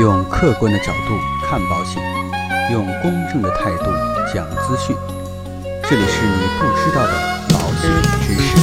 用客观的角度看保险，用公正的态度讲资讯。这里是你不知道的保险知识。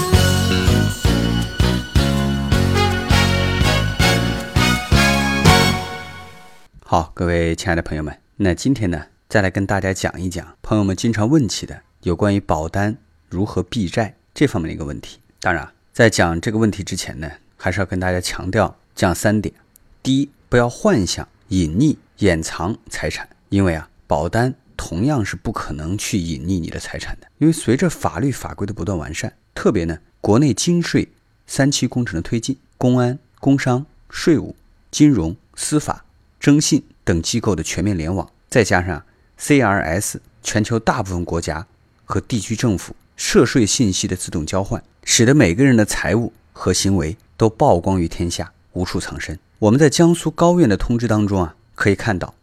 好，各位亲爱的朋友们，那今天呢，再来跟大家讲一讲朋友们经常问起的有关于保单如何避债这方面的一个问题。当然，在讲这个问题之前呢，还是要跟大家强调这样三点：第一，不要幻想、隐匿、掩藏财产，因为啊，保单同样是不可能去隐匿你的财产的。因为随着法律法规的不断完善，特别呢，国内金税三期工程的推进，公安、工商、税务、金融、司法。征信等机构的全面联网，再加上 CRS 全球大部分国家和地区政府涉税信息的自动交换，使得每个人的财务和行为都曝光于天下，无处藏身。我们在江苏高院的通知当中啊，可以看到，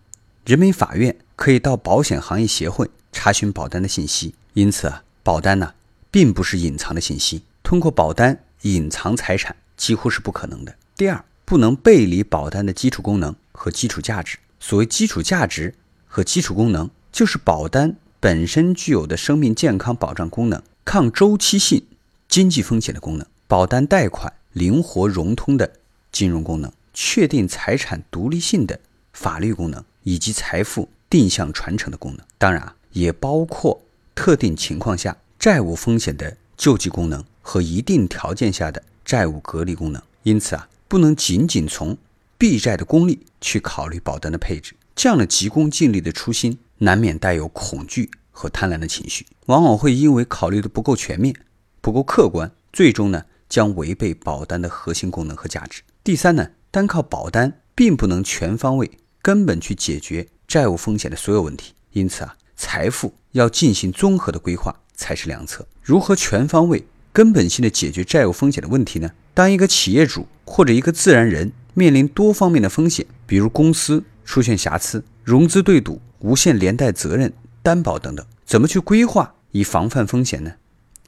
人民法院可以到保险行业协会查询保单的信息。因此啊，保单呢，并不是隐藏的信息，通过保单隐藏财产几乎是不可能的。第二，不能背离保单的基础功能。和基础价值，所谓基础价值和基础功能，就是保单本身具有的生命健康保障功能、抗周期性经济风险的功能、保单贷款灵活融通的金融功能、确定财产独立性的法律功能，以及财富定向传承的功能。当然啊，也包括特定情况下债务风险的救济功能和一定条件下的债务隔离功能。因此啊，不能仅仅从避债的功利去考虑保单的配置，这样的急功近利的初心，难免带有恐惧和贪婪的情绪，往往会因为考虑的不够全面、不够客观，最终呢将违背保单的核心功能和价值。第三呢，单靠保单并不能全方位、根本去解决债务风险的所有问题，因此啊，财富要进行综合的规划才是良策。如何全方位、根本性的解决债务风险的问题呢？当一个企业主或者一个自然人。面临多方面的风险，比如公司出现瑕疵、融资对赌、无限连带责任担保等等，怎么去规划以防范风险呢？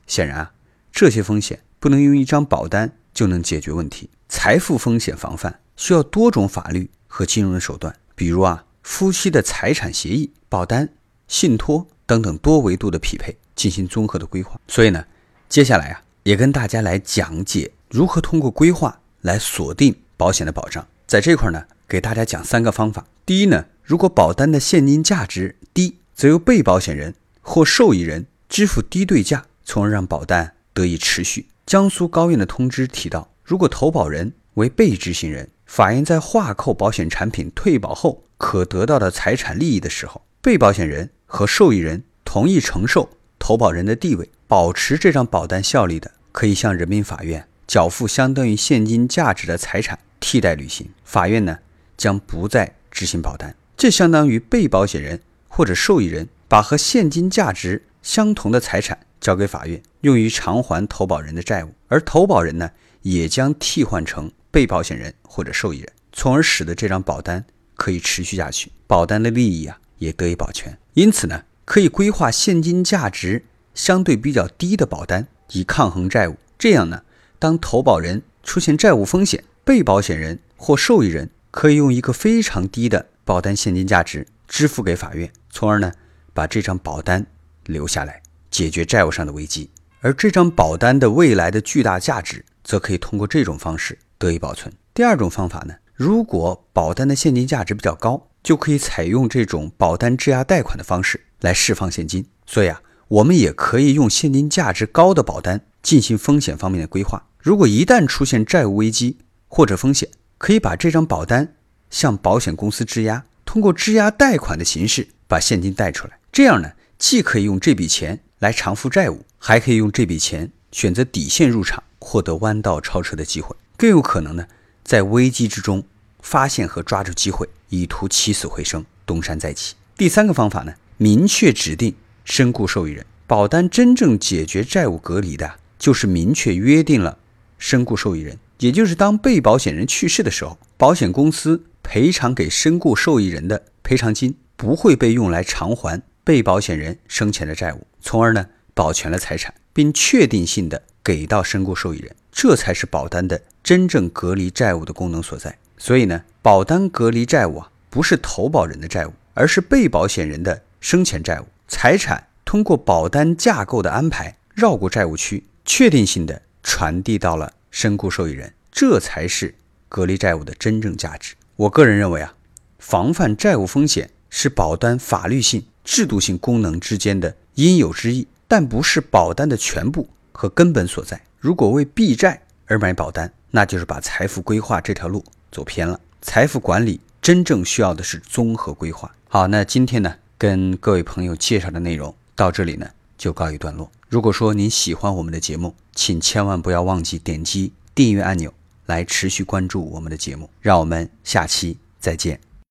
显然啊，这些风险不能用一张保单就能解决问题。财富风险防范需要多种法律和金融的手段，比如啊，夫妻的财产协议、保单、信托等等多维度的匹配，进行综合的规划。所以呢，接下来啊，也跟大家来讲解如何通过规划来锁定。保险的保障，在这块呢，给大家讲三个方法。第一呢，如果保单的现金价值低，则由被保险人或受益人支付低对价，从而让保单得以持续。江苏高院的通知提到，如果投保人为被执行人，法院在划扣保险产品退保后可得到的财产利益的时候，被保险人和受益人同意承受投保人的地位，保持这张保单效力的，可以向人民法院缴付相当于现金价值的财产。替代履行，法院呢将不再执行保单，这相当于被保险人或者受益人把和现金价值相同的财产交给法院，用于偿还投保人的债务，而投保人呢也将替换成被保险人或者受益人，从而使得这张保单可以持续下去，保单的利益啊也得以保全。因此呢，可以规划现金价值相对比较低的保单，以抗衡债务。这样呢，当投保人出现债务风险，被保险人或受益人可以用一个非常低的保单现金价值支付给法院，从而呢把这张保单留下来，解决债务上的危机。而这张保单的未来的巨大价值，则可以通过这种方式得以保存。第二种方法呢，如果保单的现金价值比较高，就可以采用这种保单质押贷款的方式来释放现金。所以啊，我们也可以用现金价值高的保单进行风险方面的规划。如果一旦出现债务危机，或者风险，可以把这张保单向保险公司质押，通过质押贷款的形式把现金贷出来。这样呢，既可以用这笔钱来偿付债务，还可以用这笔钱选择底线入场，获得弯道超车的机会，更有可能呢，在危机之中发现和抓住机会，以图起死回生，东山再起。第三个方法呢，明确指定身故受益人。保单真正解决债务隔离的，就是明确约定了身故受益人。也就是当被保险人去世的时候，保险公司赔偿给身故受益人的赔偿金不会被用来偿还被保险人生前的债务，从而呢保全了财产，并确定性的给到身故受益人，这才是保单的真正隔离债务的功能所在。所以呢，保单隔离债务啊，不是投保人的债务，而是被保险人的生前债务。财产通过保单架构的安排，绕过债务区，确定性的传递到了身故受益人，这才是隔离债务的真正价值。我个人认为啊，防范债务风险是保单法律性、制度性功能之间的应有之义，但不是保单的全部和根本所在。如果为避债而买保单，那就是把财富规划这条路走偏了。财富管理真正需要的是综合规划。好，那今天呢？跟各位朋友介绍的内容到这里呢，就告一段落。如果说您喜欢我们的节目，请千万不要忘记点击订阅按钮，来持续关注我们的节目。让我们下期再见。